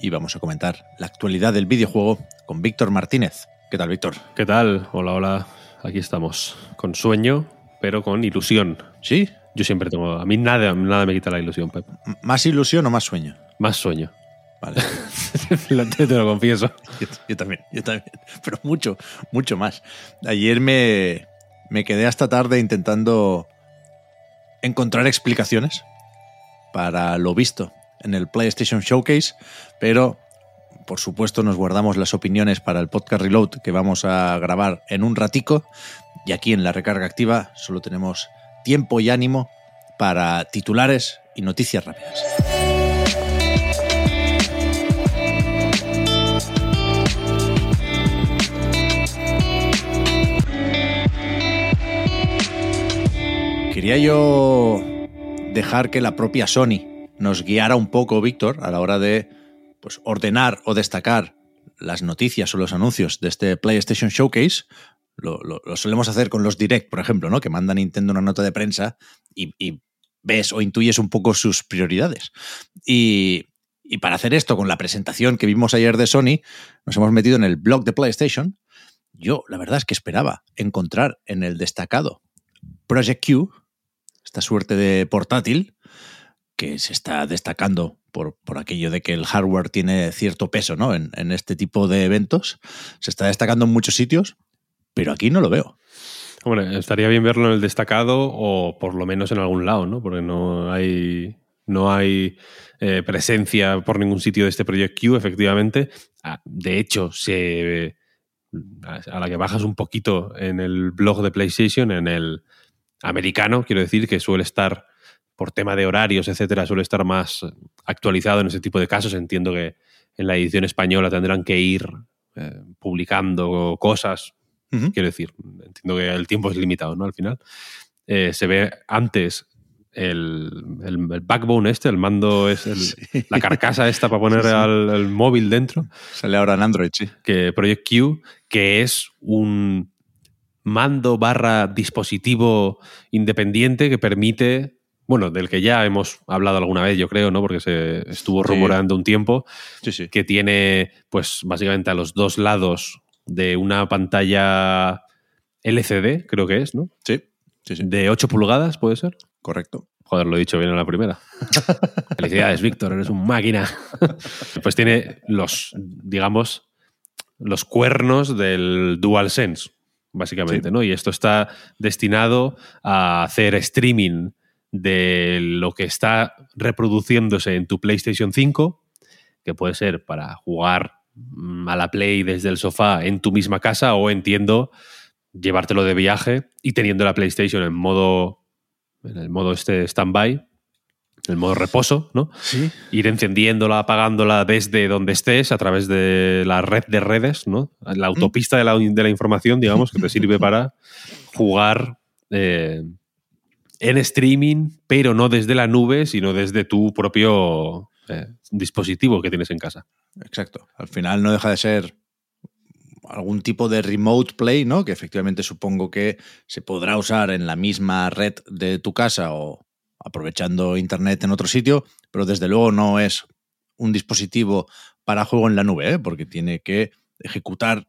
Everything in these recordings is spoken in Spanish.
y vamos a comentar la actualidad del videojuego con Víctor Martínez. ¿Qué tal, Víctor? ¿Qué tal? Hola, hola. Aquí estamos. Con sueño, pero con ilusión. ¿Sí? Yo siempre tengo. A mí nada, nada me quita la ilusión, Pep. ¿Más ilusión o más sueño? Más sueño. Vale. Te lo confieso. Yo, yo también, yo también. Pero mucho, mucho más. Ayer me, me quedé hasta tarde intentando encontrar explicaciones para lo visto en el PlayStation Showcase, pero por supuesto nos guardamos las opiniones para el podcast Reload que vamos a grabar en un ratico y aquí en la recarga activa solo tenemos tiempo y ánimo para titulares y noticias rápidas. Quería yo dejar que la propia Sony nos guiara un poco, Víctor, a la hora de pues, ordenar o destacar las noticias o los anuncios de este PlayStation Showcase. Lo, lo- lo solemos hacer con los Direct, por ejemplo, ¿no? que manda Nintendo una nota de prensa y, y ves o intuyes un poco sus prioridades. Y, y para hacer esto con la presentación que vimos ayer de Sony, nos hemos metido en el blog de PlayStation. Yo, la verdad es que esperaba encontrar en el destacado Project Q, esta suerte de portátil que se está destacando por, por aquello de que el hardware tiene cierto peso ¿no? en, en este tipo de eventos. Se está destacando en muchos sitios, pero aquí no lo veo. Hombre, estaría bien verlo en el destacado o por lo menos en algún lado, ¿no? Porque no hay. No hay eh, presencia por ningún sitio de este Project Q, efectivamente. Ah, De hecho, se, a la que bajas un poquito en el blog de PlayStation, en el americano, quiero decir, que suele estar, por tema de horarios, etcétera, suele estar más actualizado en ese tipo de casos. Entiendo que en la edición española tendrán que ir eh, publicando cosas. Quiero decir, entiendo que el tiempo es limitado, ¿no? Al final. Eh, se ve antes el, el- el backbone este, el mando es el- Sí. la carcasa esta para poner Sí, sí. al, al móvil dentro Sale ahora en Android, sí. que Project Q, que es un mando barra dispositivo independiente que permite, bueno, del que ya hemos hablado alguna vez, yo creo, ¿no? Porque se estuvo Sí. rumoreando un tiempo, Sí, sí. que tiene, pues, básicamente a los dos lados de una pantalla LCD, creo que es, ¿no? Sí, sí, sí. De 8 pulgadas, ¿puede ser? Correcto. Joder, lo he dicho bien en la primera. Felicidades, Víctor, eres un máquina. pues tiene los, digamos, los cuernos del DualSense, básicamente. ¿no? Y esto está destinado a hacer streaming de lo que está reproduciéndose en tu PlayStation 5, que puede ser para jugar mm, a la Play desde el sofá en tu misma casa o entiendo llevártelo de viaje y teniendo la PlayStation en modo en el modo este standby, el modo reposo, ¿no? Sí. Ir encendiéndola, apagándola desde donde estés a través de la red de redes, ¿no? La autopista de la, de la información, digamos, que te sirve para jugar eh, en streaming, pero no desde la nube, sino desde tu propio eh, dispositivo que tienes en casa. Exacto. Al final no deja de ser algún tipo de remote play, ¿no? Que efectivamente supongo que se podrá usar en la misma red de tu casa o aprovechando internet en otro sitio, pero desde luego no es un dispositivo para juego en la nube, ¿eh? porque tiene que ejecutar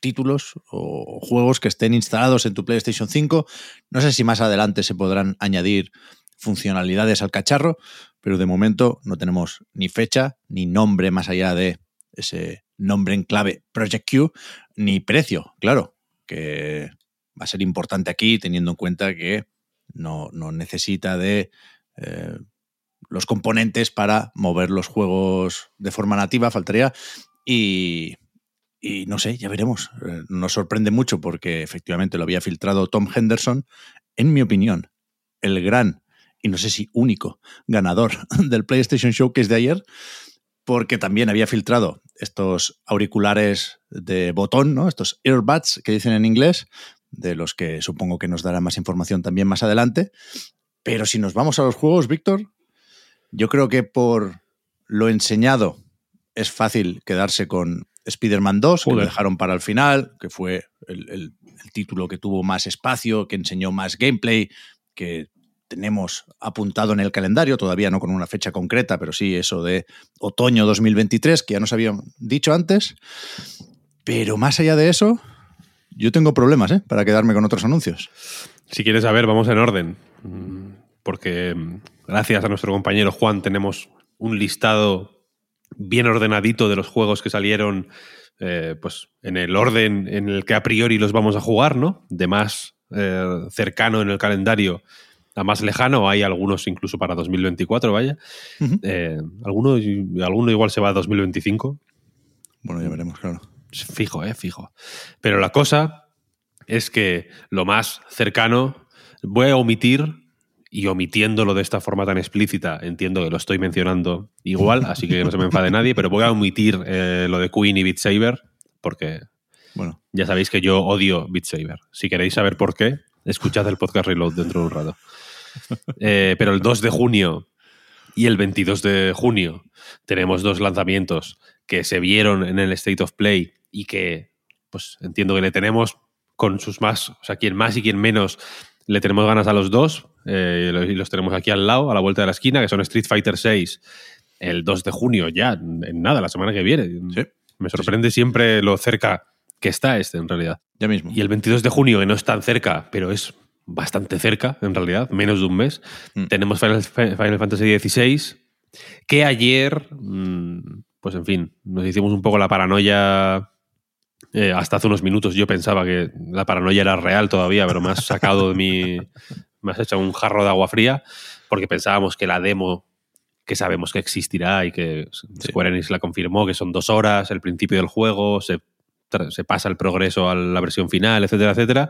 títulos o juegos que estén instalados en tu PlayStation 5. No sé si más adelante se podrán añadir funcionalidades al cacharro, pero de momento no tenemos ni fecha ni nombre más allá de ese nombre en clave Project Q, ni precio, claro, que va a ser importante aquí teniendo en cuenta que no, no necesita de eh, los componentes para mover los juegos de forma nativa, faltaría. Y, Y no sé, ya veremos. Eh, Nos sorprende mucho porque efectivamente lo había filtrado Tom Henderson. En mi opinión, el gran, y no sé si único, ganador del PlayStation Showcase de ayer, porque también había filtrado estos auriculares de botón, ¿no? Estos earbuds que dicen en inglés, de los que supongo que nos dará más información también más adelante. Pero si nos vamos a los juegos, Víctor, yo creo que por lo enseñado es fácil quedarse con Spider-Man 2, que lo dejaron para el final, que fue el, el- el título que tuvo más espacio, que enseñó más gameplay, que tenemos apuntado en el calendario, todavía no con una fecha concreta, pero sí eso de otoño 2023, que ya nos habían dicho antes. Pero más allá de eso, yo tengo problemas ¿eh? para quedarme con otros anuncios. Si quieres saber, vamos en orden. Mm, Porque mm, gracias a nuestro compañero Juan tenemos un listado bien ordenadito de los juegos que salieron eh, pues, en el orden en el que a priori los vamos a jugar, ¿no? De más eh, cercano en el calendario a más lejano. Hay algunos incluso para 2024, vaya. Eh, alguno, alguno igual se va a 2025. Bueno, ya veremos, claro. Fijo, eh, fijo. Pero la cosa es que lo más cercano voy a omitir y omitiéndolo de esta forma tan explícita, entiendo que lo estoy mencionando igual, así que no se me enfade nadie, pero voy a omitir eh, lo de Queen y Beat Saber porque Bueno, ya sabéis que yo odio Beat Saber. Si queréis saber por qué, escuchad el podcast Reload dentro de un rato. Eh, pero el 2 de junio y el 22 de junio tenemos dos lanzamientos que se vieron en el State of Play y que, pues entiendo que le tenemos con sus más, o sea, quien más y quien menos, le tenemos ganas a los dos eh, y los tenemos aquí al lado, a la vuelta de la esquina, que son Street Fighter 6 el 2 de junio, ya, en nada, la semana que viene. Sí. Me sorprende siempre lo cerca que está este, en realidad. ya mismo. Y el 22 de junio, que no es tan cerca, pero es bastante cerca, en realidad, menos de un mes, Mm. tenemos Final, Final Fantasy XVI, que ayer, mm, pues en fin, nos hicimos un poco la paranoia. Eh, hasta hace unos minutos yo pensaba que la paranoia era real todavía, pero me has sacado de mi. Me has hecho un jarro de agua fría, porque pensábamos que la demo que sabemos que existirá y que Square Enix la confirmó, que son dos horas, el principio del juego, se, pasa el progreso a la versión final, etcétera, etcétera.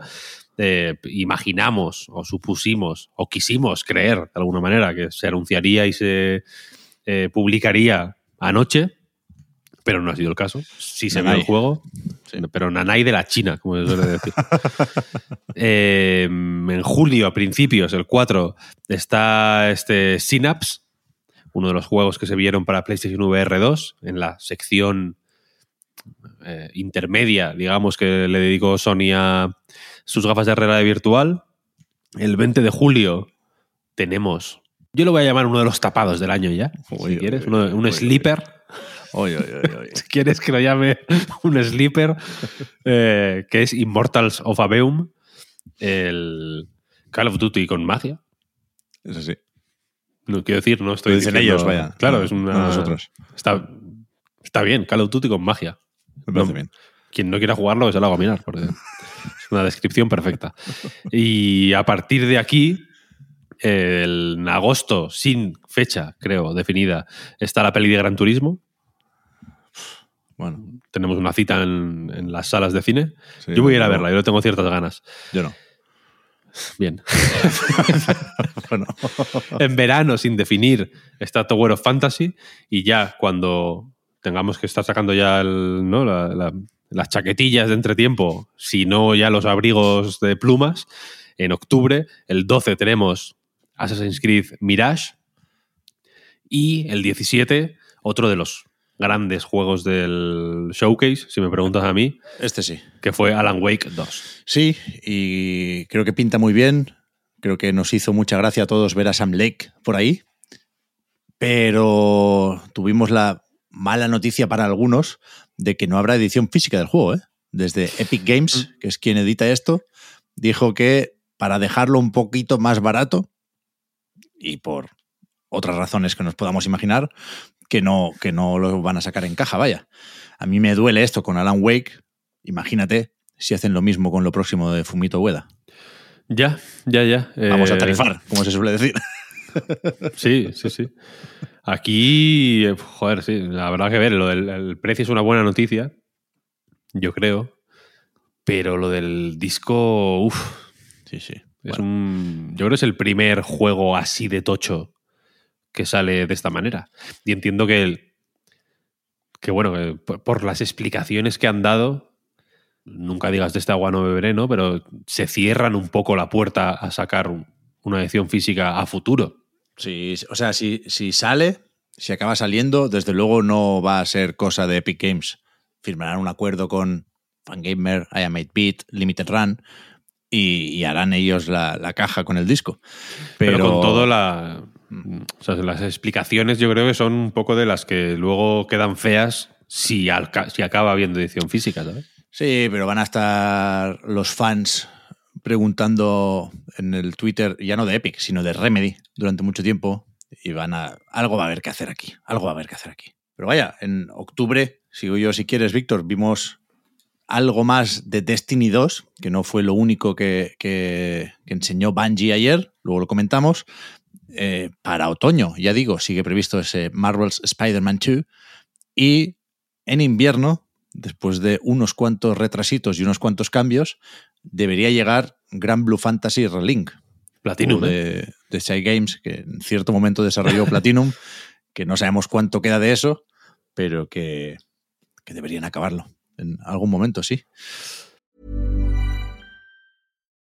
Eh, imaginamos o supusimos o quisimos creer de alguna manera que se anunciaría y se eh, publicaría anoche, pero no ha sido el caso. Sí se vio Nanay. el juego, pero Nanay de la China, como se suele decir. Eh, en julio, a principios, el 4, está este Synapse, uno de los juegos que se vieron para PlayStation VR 2, en la sección eh, intermedia, digamos, que le dedicó Sony a sus gafas de realidad virtual. El 20 de julio tenemos, yo lo voy a llamar uno de los tapados del año ya, si quieres, uno- un uy, sleeper. Oye, oye. Si quieres que lo llame un sleeper, eh, que es Immortals of Aveum, el Call of Duty con magia. Eso sí. No quiero decir, no estoy Lo dicen diciendo- ellos, vaya. Claro, No, es una. no nosotros. Está, está bien, Call of Duty con magia. Me parece No, bien. Quien no quiera jugarlo, que se lo haga mirar, porque es una descripción perfecta. Y a partir de aquí, el, en agosto, sin fecha, creo, definida, está la peli de Gran Turismo. Bueno, Tenemos una cita en, en las salas de cine. sí, yo voy a ir a verla, yo le tengo ciertas ganas. Yo no. Bien. Bueno, en verano, sin definir, está Tower of Fantasy. Y ya cuando tengamos que estar sacando ya el- ¿no? la- la- las chaquetillas de entretiempo, si no ya los abrigos de plumas, en octubre, el 12 tenemos Assassin's Creed Mirage. Y el 17, otro de los grandes juegos del showcase, si me preguntas a mí, este sí. que fue Alan Wake 2. Sí, y creo que pinta muy bien. Creo que nos hizo mucha gracia a todos ver a Sam Lake por ahí. Pero tuvimos la mala noticia para algunos de que no habrá edición física del juego. ¿eh? Desde Epic Games, que es quien edita esto, dijo que para dejarlo un poquito más barato y por otras razones que nos podamos imaginar, que no, que no lo van a sacar en caja, vaya. A mí me duele esto con Alan Wake. Imagínate si hacen lo mismo con lo próximo de Fumito Ueda. Ya, ya, ya. Vamos a Eh, tarifar, como se suele decir. Sí, sí, sí. Aquí, eh, joder, sí, la verdad que ver, lo del el precio es una buena noticia, yo creo. Pero lo del disco, uff, Sí, sí. es Bueno, un. Yo creo que es el primer juego así de tocho que sale de esta manera. Y entiendo que el. Que bueno, que por, las explicaciones que han dado, nunca digas de esta agua no beberé, ¿no? Pero se cierran un poco la puerta a sacar un- una edición física a futuro. sí, o sea, si, si sale, si acaba saliendo, desde luego no va a ser cosa de Epic Games. Firmarán un acuerdo con Fangamer, I Am 8-Bit, Limited Run y, y harán ellos la, la caja con el disco. Pero, Pero, con todo la. O sea, las explicaciones yo creo que son un poco de las que luego quedan feas si, alca- si acaba habiendo edición física, ¿sabes? Sí, pero van a estar los fans preguntando en el Twitter, ya no de Epic, sino de Remedy, durante mucho tiempo. Y van a. Algo va a haber que hacer aquí. Algo va a haber que hacer aquí. Pero vaya, en octubre, sigo yo si quieres, Víctor, vimos algo más de Destiny 2, que no fue lo único que, que- que enseñó Bungie ayer, luego lo comentamos. Eh, para otoño, ya digo, sigue previsto ese Marvel's Spider-Man 2. Y en invierno, después de unos cuantos retrasitos y unos cuantos cambios, debería llegar Grand Blue Fantasy Relink, Platinum. ¿eh? de, Shy Games, que en cierto momento desarrolló Platinum, que no sabemos cuánto queda de eso, pero que, que deberían acabarlo en algún momento, sí.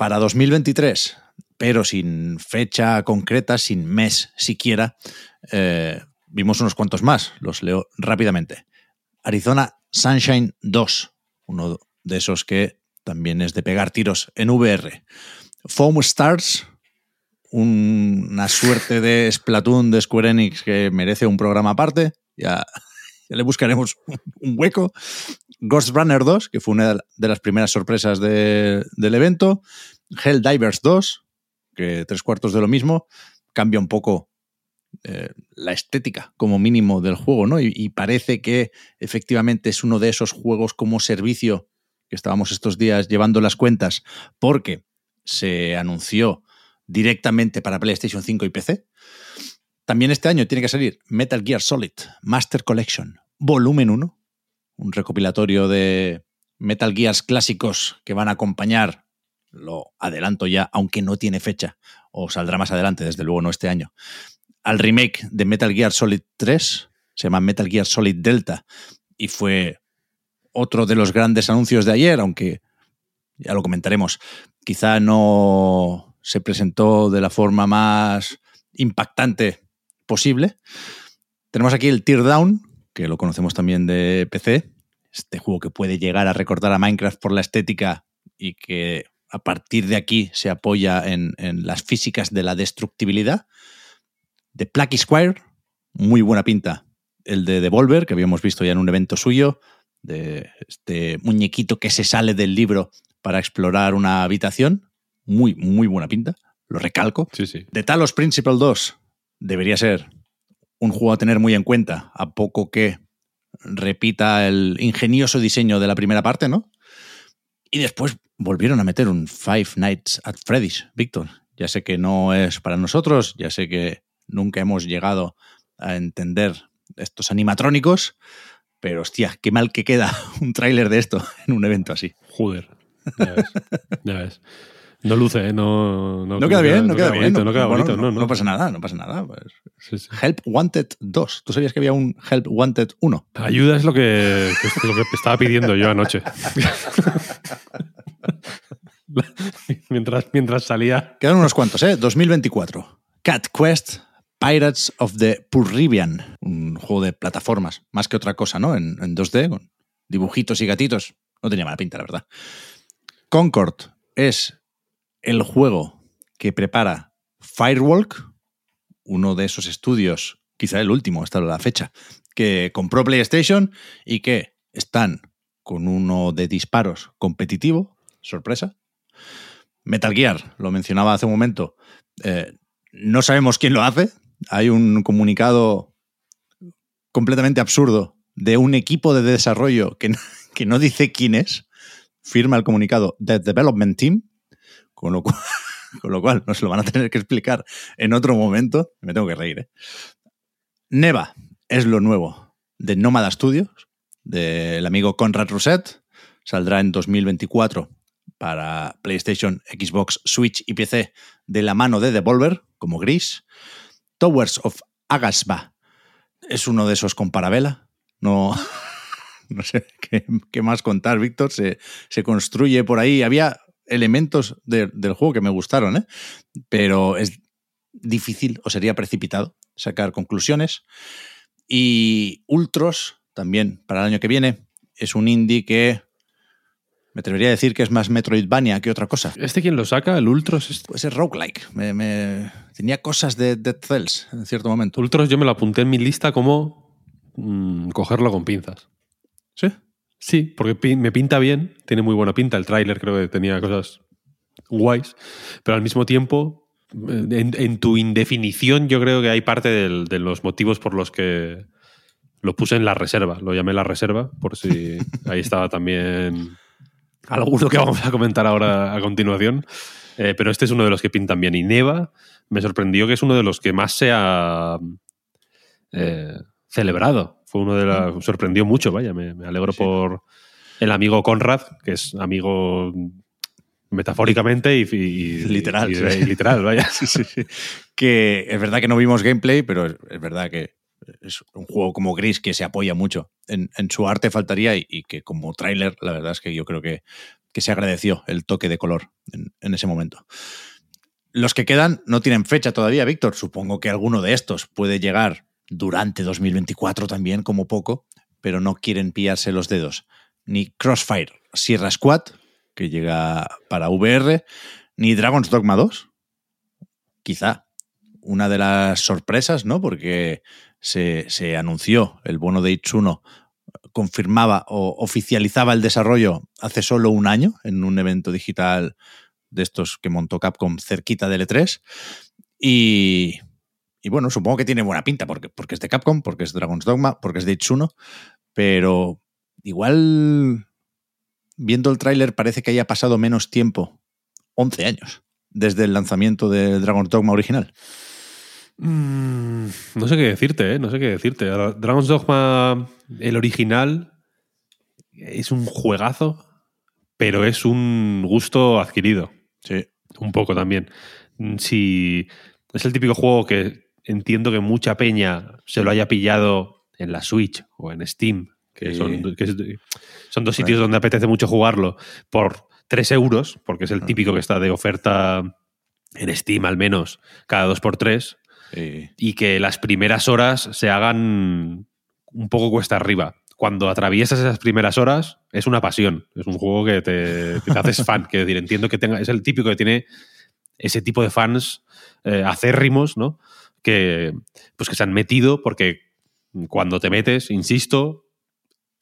Para 2023, pero sin fecha concreta, sin mes siquiera, eh, vimos unos cuantos más, los leo rápidamente. Arizona Sunshine 2, uno de esos que también es de pegar tiros en VR. Foam Stars, un- una suerte de Splatoon de Square Enix que merece un programa aparte. Ya, ya le buscaremos un hueco. Ghost Runner 2, que fue una de las primeras sorpresas de- del evento. Helldivers 2, que tres cuartos de lo mismo. Cambia un poco eh, la estética como mínimo del juego, ¿no? Y, y parece que efectivamente es uno de esos juegos como servicio que estábamos estos días llevando las cuentas porque se anunció directamente para PlayStation 5 y PC. También este año tiene que salir Metal Gear Solid Master Collection Volumen 1, un recopilatorio de Metal Gears clásicos que van a acompañar, lo adelanto ya, aunque no tiene fecha, o saldrá más adelante, desde luego no este año, al remake de Metal Gear Solid 3, se llama Metal Gear Solid Delta, y fue otro de los grandes anuncios de ayer, aunque ya lo comentaremos, quizá no se presentó de la forma más impactante posible. Tenemos aquí el Teardown, que lo conocemos también de PC, este juego que puede llegar a recordar a Minecraft por la estética y que a partir de aquí se apoya en, en las físicas de la destructibilidad. De Plucky Squire, muy buena pinta. El de Devolver, que habíamos visto ya en un evento suyo, de este muñequito que se sale del libro para explorar una habitación. Muy, muy buena pinta. Lo recalco. Sí, sí. De Talos Principle 2 debería ser un juego a tener muy en cuenta, a poco que repita el ingenioso diseño de la primera parte, ¿no? Y después volvieron a meter un Five Nights at Freddy's, Víctor. Ya sé que no es para nosotros, ya sé que nunca hemos llegado a entender estos animatrónicos, pero hostia, qué mal que queda un tráiler de esto en un evento así. Joder. Ya ves. ya ves. No luce, ¿eh? no, no, queda bien, no, queda, bien. Bonito, no, queda bonito, no, no, pasa nada, no pasa nada. Pues. Sí, sí. Help Wanted 2. ¿Tú sabías que había un Help Wanted 1? Ayuda es lo que, que es lo que estaba pidiendo yo anoche. mientras, mientras salía. Quedan unos cuantos, ¿eh? 2024. Cat Quest Pirates of the Purribian. Un juego de plataformas, más que otra cosa, ¿no? En, en 2D, con dibujitos y gatitos. No tenía mala pinta, la verdad. Concord es el juego que prepara Firewalk, uno de esos estudios, quizá el último hasta la fecha, que compró PlayStation y que están con uno de disparos competitivo, sorpresa. Metal Gear, lo mencionaba hace un momento, eh, no sabemos quién lo hace. Hay un comunicado completamente absurdo de un equipo de desarrollo que, que no dice quién es. Firma el comunicado The Development Team, con lo, cual, con lo cual nos lo van a tener que explicar en otro momento. Me tengo que reír. ¿eh? Neva es lo nuevo de Nómada Studios, del amigo Conrad Rousset. Saldrá en 2024 para PlayStation, Xbox, Switch y PC de la mano de Devolver, como Gris. Towers of Agasba es uno de esos con parabela. No, no sé qué, qué más contar, Víctor. Se, se, construye por ahí. Había elementos de, del juego que me gustaron, ¿eh? pero es difícil o sería precipitado sacar conclusiones. Y Ultros, también para el año que viene, es un indie que me atrevería a decir que es más Metroidvania que otra cosa. ¿Este quién lo saca? ¿El Ultros? Este? Pues es roguelike. Me, me... Tenía cosas de Dead Cells en cierto momento. Ultros yo me lo apunté en mi lista como mmm, cogerlo con pinzas. ¿Sí? Sí, porque me pinta bien, tiene muy buena pinta. El tráiler creo que tenía cosas guays, pero al mismo tiempo, en, en tu indefinición, yo creo que hay parte del, de los motivos por los que lo puse en la reserva. Lo llamé la reserva, por si ahí estaba también alguno que vamos a comentar ahora a continuación. Eh, pero este es uno de los que pintan bien. Y Neva me sorprendió que es uno de los que más se ha eh, celebrado. Fue uno de los. Sorprendió mucho, vaya. Me, me alegro sí. por el amigo Conrad, que es amigo metafóricamente y, y literal, y, sí. y literal, vaya. Sí, sí, que es verdad que no vimos gameplay, pero es, es, verdad que es un juego como Gris que se apoya mucho en, en su arte faltaría y, y, que como tráiler la verdad es que yo creo que, que se agradeció el toque de color en, en, ese momento. Los que quedan no tienen fecha todavía, Víctor. Supongo que alguno de estos puede llegar durante 2024 también, como poco, pero no quieren pillarse los dedos. Ni Crossfire Sierra Squad, que llega para VR, ni Dragon's Dogma 2. Quizá una de las sorpresas, ¿no? Porque se, se anunció el bono de Itsuno confirmaba o oficializaba el desarrollo hace solo un año en un evento digital de estos que montó Capcom cerquita del E3. Y, y bueno, supongo que tiene buena pinta porque, porque es de Capcom, porque es Dragon's Dogma, porque es de Itsuno, pero igual viendo el tráiler parece que haya pasado menos tiempo, 11 años, desde el lanzamiento de Dragon's Dogma original. Mm, no sé qué decirte, ¿eh? No sé qué decirte. Dragon's Dogma, el original, es un juegazo, pero es un gusto adquirido. Sí. Un poco también. Si es el típico juego que entiendo que mucha peña se lo haya pillado en la Switch o en Steam, que, sí. son, que son, dos sitios bueno. donde apetece mucho jugarlo, por 3 euros, porque es el típico que está de oferta en Steam al menos cada 2 por 3 sí. y que las primeras horas se hagan un poco cuesta arriba. Cuando atraviesas esas primeras horas es una pasión, es un juego que te, que te haces fan, quiero decir, entiendo que tenga, es el típico que tiene ese tipo de fans eh, acérrimos, ¿no? Que, pues que se han metido porque cuando te metes, insisto,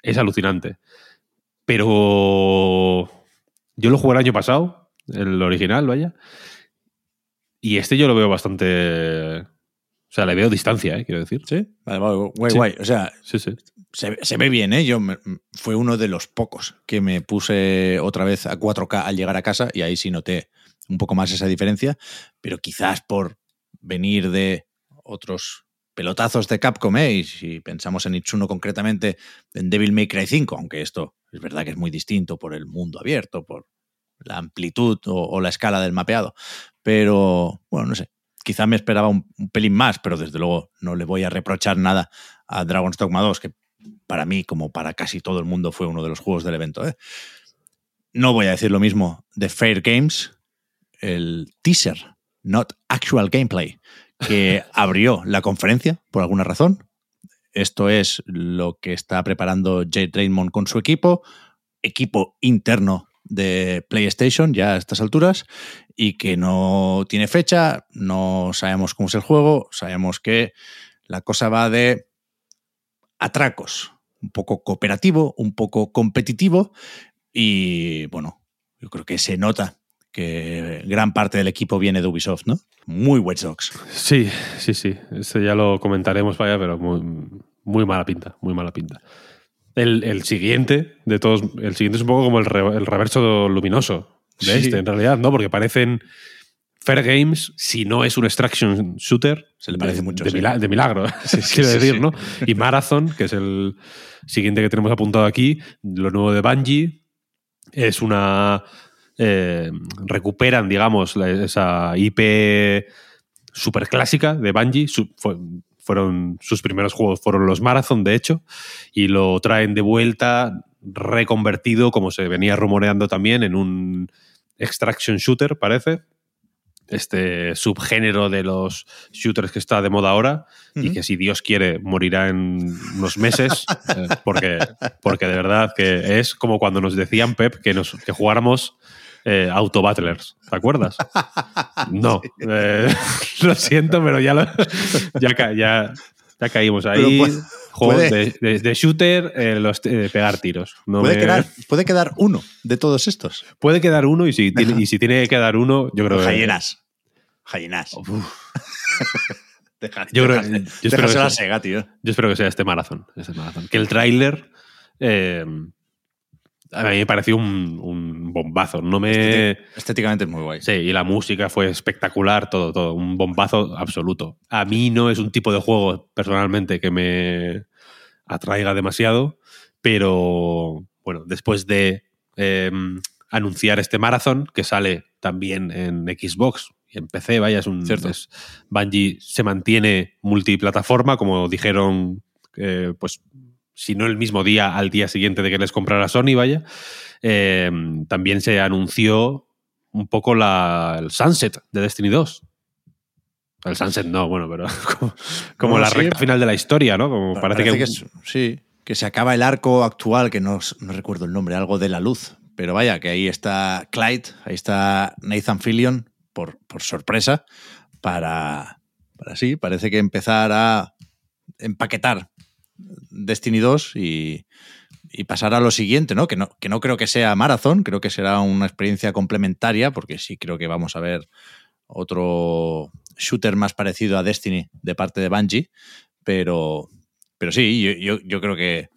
es alucinante. Pero yo lo jugué el año pasado, el original, vaya, y este yo lo veo bastante... O sea, le veo distancia, ¿eh? quiero decir. Sí, vale, vale, guay, sí. guay. O sea, sí, sí. Se, se, ve bien, ¿eh? Yo me, fue uno de los pocos que me puse otra vez a 4K al llegar a casa y ahí sí noté un poco más esa diferencia, pero quizás por venir de otros pelotazos de Capcom, ¿eh? y si pensamos en Itsuno concretamente, en Devil May Cry 5, aunque esto es verdad que es muy distinto por el mundo abierto, por la amplitud o, la escala del mapeado. Pero, bueno, no sé. Quizá me esperaba un, un pelín más, pero desde luego no le voy a reprochar nada a Dragon's Dogma 2, que para mí, como para casi todo el mundo, fue uno de los juegos del evento. ¿eh? No voy a decir lo mismo de Fair Games, el teaser, not actual gameplay, que abrió la conferencia por alguna razón. Esto es lo que está preparando Jade Raymond con su equipo, equipo interno de PlayStation ya a estas alturas y que no tiene fecha, no sabemos cómo es el juego, sabemos que la cosa va de atracos, un poco cooperativo, un poco competitivo y bueno, yo creo que se nota que gran parte del equipo viene de Ubisoft, ¿no? Muy Watch Dogs. Sí, sí, sí. Este ya lo comentaremos, vaya, pero muy, muy mala pinta, muy mala pinta. El, el, siguiente de todos, el siguiente es un poco como el, re, el reverso luminoso de Sí. este, en realidad, ¿no? Porque parecen Fair Games, si no es un extraction shooter, Se le parece de, mucho, de, sí. de milagro, Sí, quiero decir. ¿no? Y Marathon, que es el siguiente que tenemos apuntado aquí, lo nuevo de Bungie, es una. Eh, recuperan, digamos, la- esa IP super clásica de Bungie. Su- fue- fueron sus primeros juegos fueron los Marathon, de hecho, y lo traen de vuelta reconvertido, como se venía rumoreando también, en un extraction shooter, parece. Este subgénero de los shooters que está de moda ahora y que si Dios quiere morirá en unos meses, eh, porque, porque de verdad que es como cuando nos decían, Pep, que, nos, que jugáramos eh, Auto Battlers. ¿Te acuerdas? No. Eh, lo siento, pero ya, lo- ya, ca- ya, ya caímos ahí. Pero pu- Juegos puede- de, de- de shooter, eh, los, eh, pegar tiros. No puede, me- quedar, puede quedar uno de todos estos. puede quedar uno y si, tiene, y si tiene que quedar uno, yo creo que. Ballenas. Deja- Yo creo- deja- yo espero que a sí. Sega, tío. Yo espero que sea este maratón. Este maratón. Que el tráiler eh, a mí me pareció un, un bombazo. No me. Estéticamente es muy guay. Sí, y la música fue espectacular, todo, todo. Un bombazo absoluto. A mí no es un tipo de juego, personalmente, que me atraiga demasiado, pero bueno, después de eh, anunciar este maratón, que sale también en Xbox y en PC, vaya, es un. Cierto. es- Bungie se mantiene multiplataforma, como dijeron, eh, pues si no el mismo día, al día siguiente de que les comprara Sony, vaya. Eh, también se anunció un poco la, el Sunset de Destiny 2. El Sunset no, bueno, pero como, como la sí. recta final de la historia, ¿no? Como parece, que, es- sí, que se acaba el arco actual, que no, no recuerdo el nombre, algo de la luz. Pero vaya, que ahí está Clyde, ahí está Nathan Fillion, por, por sorpresa, para, para sí, parece que empezar a empaquetar Destiny 2 y, pasar a lo siguiente, ¿no? Que, ¿no? que no creo que sea Marathon, creo que será una experiencia complementaria, porque sí creo que vamos a ver otro shooter más parecido a Destiny de parte de Bungie, pero, pero sí, yo, yo, yo creo que,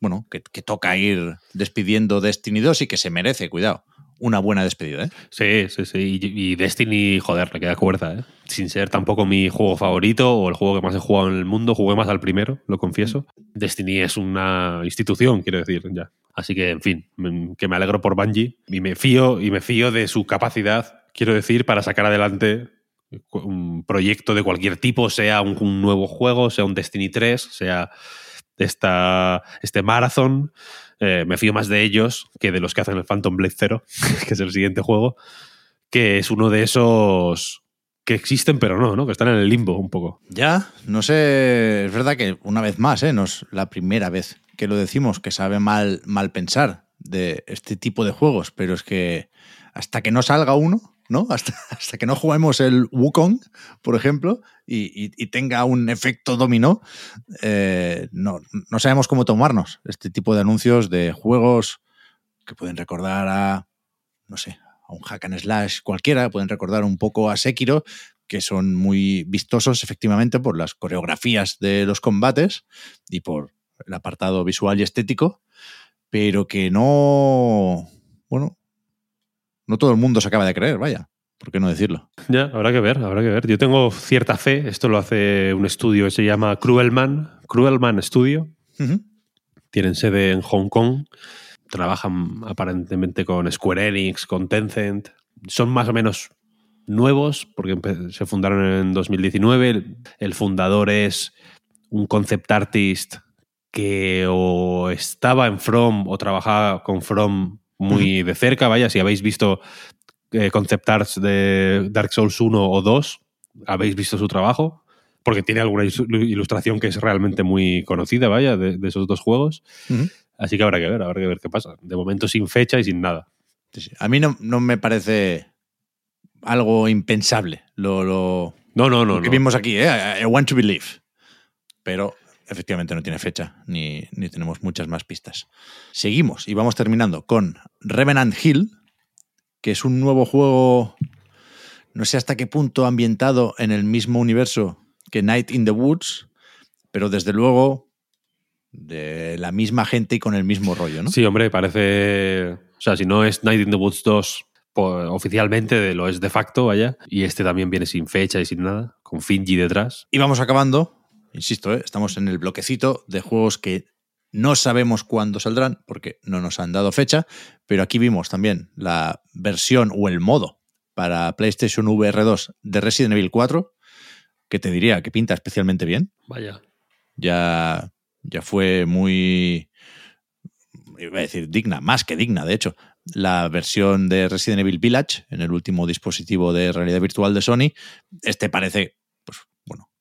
bueno, que, que toca ir despidiendo Destiny 2 y que se merece, cuidado, una buena despedida, ¿eh? Sí, sí, sí. Y, Destiny, joder, le queda cuerda, ¿eh? Sin ser tampoco mi juego favorito o el juego que más he jugado en el mundo, jugué más al primero, lo confieso. Destiny es una institución, quiero decir, ya. Así que, en fin, que me alegro por Bungie y me fío, y me fío de su capacidad, quiero decir, para sacar adelante un proyecto de cualquier tipo, sea un, un nuevo juego, sea un Destiny 3, sea esta, este Marathon. Eh, me fío más de ellos que de los que hacen el Phantom Blade Zero, que es el siguiente juego, que es uno de esos que existen pero no, ¿no? Que están en el limbo un poco. Ya, no sé, es verdad que una vez más, ¿eh? no es la primera vez que lo decimos, que sabe mal, mal pensar de este tipo de juegos, pero es que hasta que no salga uno, ¿no? Hasta, que no juguemos el Wukong, por ejemplo, y, tenga un efecto dominó, eh, no, no sabemos cómo tomarnos este tipo de anuncios de juegos que pueden recordar a, no sé, a un hack and slash cualquiera, pueden recordar un poco a Sekiro, que son muy vistosos efectivamente por las coreografías de los combates y por el apartado visual y estético, pero que no, bueno, no todo el mundo se acaba de creer, vaya, ¿por qué no decirlo? Ya, habrá que ver, habrá que ver. Yo tengo cierta fe, esto lo hace un estudio que se llama Cruelman, Cruelman Studio, tienen sede en Hong Kong. trabajan aparentemente con Square Enix, con Tencent. Son más o menos nuevos porque se fundaron en 2019. El, fundador es un concept artist que o estaba en From o trabajaba con From muy de cerca. Vaya, si habéis visto eh, concept arts de Dark Souls 1 o 2, habéis visto su trabajo porque tiene alguna ilustración que es realmente muy conocida, vaya, de, esos dos juegos. Así que habrá que ver, habrá que ver qué pasa. De momento sin fecha y sin nada. A mí no, no me parece algo impensable lo, lo, no, no, no, que vimos aquí, ¿eh? I want to believe. Pero efectivamente no tiene fecha, ni, ni tenemos muchas más pistas. Seguimos y vamos terminando con Revenant Hill, que es un nuevo juego, no sé hasta qué punto ambientado en el mismo universo que Night in the Woods, pero desde luego de la misma gente y con el mismo rollo, ¿no? Sí, hombre, parece. O sea, si no es Night in the Woods 2 pues, oficialmente, lo es de facto, vaya. Y este también viene sin fecha y sin nada, con Finji detrás. Y vamos acabando. Insisto, ¿eh? estamos en el bloquecito de juegos que no sabemos cuándo saldrán porque no nos han dado fecha, pero aquí vimos también la versión o el modo para PlayStation VR 2 de Resident Evil 4, que te diría que pinta especialmente bien. Vaya. Ya, ya fue muy, iba a decir digna, más que digna, de hecho, la versión de Resident Evil Village en el último dispositivo de realidad virtual de Sony. Este parece,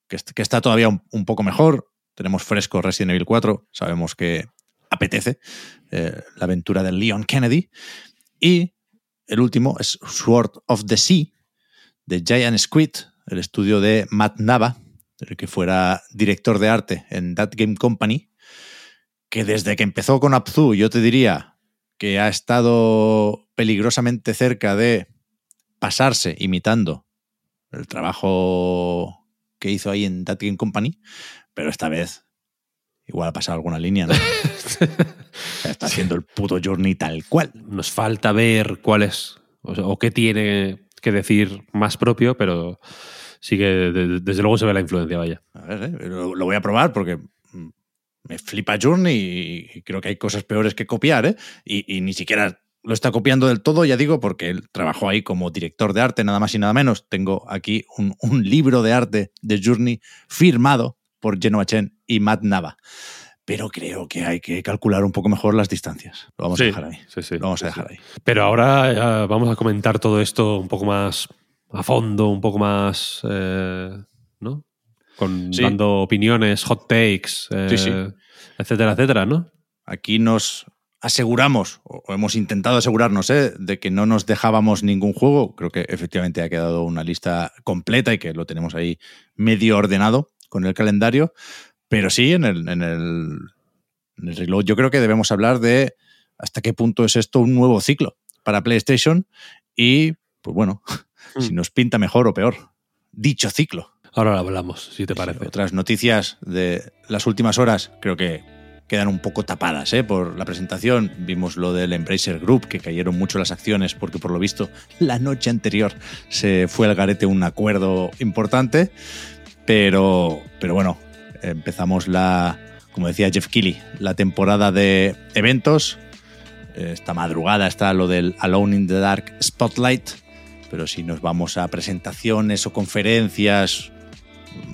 que, está todavía un, poco mejor. Tenemos fresco Resident Evil 4, sabemos que apetece eh, la aventura de Leon Kennedy. Y el último es Sword of the Sea, de Giant Squid, el estudio de Matt Nava, el que fuera director de arte en That Game Company, que desde que empezó con Abzu, yo te diría que ha estado peligrosamente cerca de pasarse imitando el trabajo que hizo ahí en That Game Company, pero esta vez igual ha pasado alguna línea, ¿no? está haciendo el puto Journey tal cual. Nos falta ver cuál es o qué tiene que decir más propio, pero sí que desde luego se ve la influencia, vaya. A ver, eh, lo, voy a probar porque mm, me flipa Journey y creo que hay cosas peores que copiar, ¿eh? Y, ni siquiera lo está copiando del todo, ya digo, porque él trabajó ahí como director de arte, nada más y nada menos. Tengo aquí un, libro de arte de Journey firmado por Genoa Chen y Matt Nava pero creo que hay que calcular un poco mejor las distancias. Lo vamos a dejar ahí. lo vamos a dejar ahí. Pero ahora vamos a comentar todo esto un poco más a fondo, un poco más, eh, ¿no? Con, dando opiniones, hot takes, eh, etcétera, etcétera, ¿no? Aquí nos aseguramos, o hemos intentado asegurarnos, ¿eh? de que no nos dejábamos ningún juego. Creo que efectivamente ha quedado una lista completa y que lo tenemos ahí medio ordenado con el calendario. Pero sí, en el, en el, reloj yo creo que debemos hablar de hasta qué punto es esto un nuevo ciclo para PlayStation y, pues bueno, si hmm. nos pinta mejor o peor. Dicho ciclo. Ahora lo hablamos, si te parece. otras noticias de las últimas horas creo que quedan un poco tapadas ¿eh? por la presentación. Vimos lo del Embracer Group, que cayeron mucho las acciones porque por lo visto la noche anterior se fue al garete un acuerdo importante. Pero, pero bueno, empezamos la, como decía Jeff Keighley, la temporada de eventos. Esta madrugada está lo del Alone in the Dark Spotlight, pero si nos vamos a presentaciones o conferencias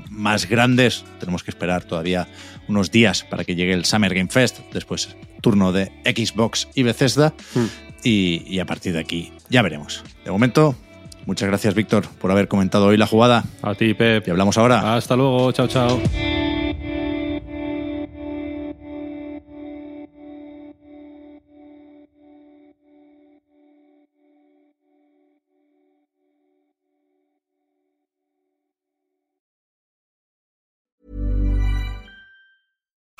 más grandes, tenemos que esperar todavía unos días para que llegue el Summer Game Fest, después turno de Xbox y Bethesda, hmm. y, y a partir de aquí ya veremos. De momento, muchas gracias Víctor por haber comentado hoy la jugada. A ti, Pep. Y hablamos ahora. Hasta luego, chao, chao.